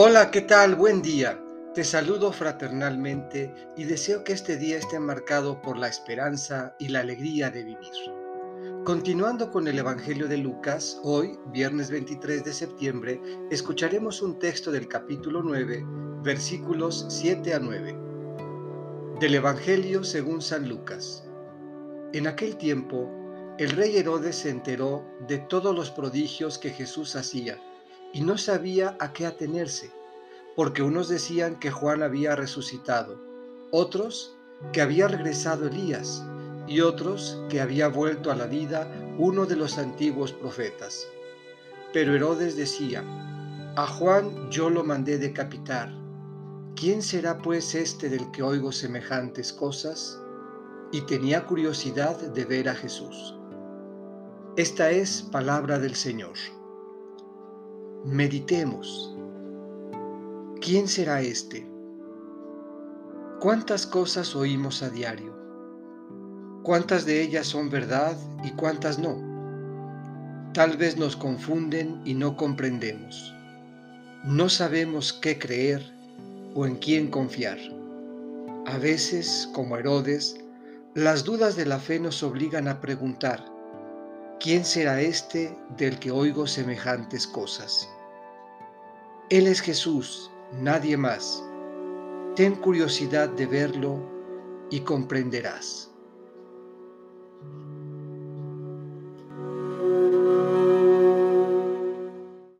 Hola, ¿qué tal? Buen día. Te saludo fraternalmente y deseo que este día esté marcado por la esperanza y la alegría de vivir. Continuando con el Evangelio de Lucas, hoy, viernes 23 de septiembre, escucharemos un texto del capítulo 9, versículos 7 a 9. Del Evangelio según San Lucas. En aquel tiempo, el rey Herodes se enteró de todos los prodigios que Jesús hacía y no sabía a qué atenerse, porque unos decían que Juan había resucitado, otros que había regresado Elías y otros que había vuelto a la vida uno de los antiguos profetas. Pero Herodes decía, a Juan yo lo mandé decapitar. ¿Quién será pues este del que oigo semejantes cosas? Y tenía curiosidad de ver a Jesús. Esta es palabra del Señor. Meditemos. ¿Quién será este? ¿Cuántas cosas oímos a diario? ¿Cuántas de ellas son verdad y cuántas no? Tal vez nos confunden y no comprendemos. No sabemos qué creer o en quién confiar. A veces, como Herodes, las dudas de la fe nos obligan a preguntar, ¿quién será este del que oigo semejantes cosas? Él es Jesús, nadie más. Ten curiosidad de verlo y comprenderás.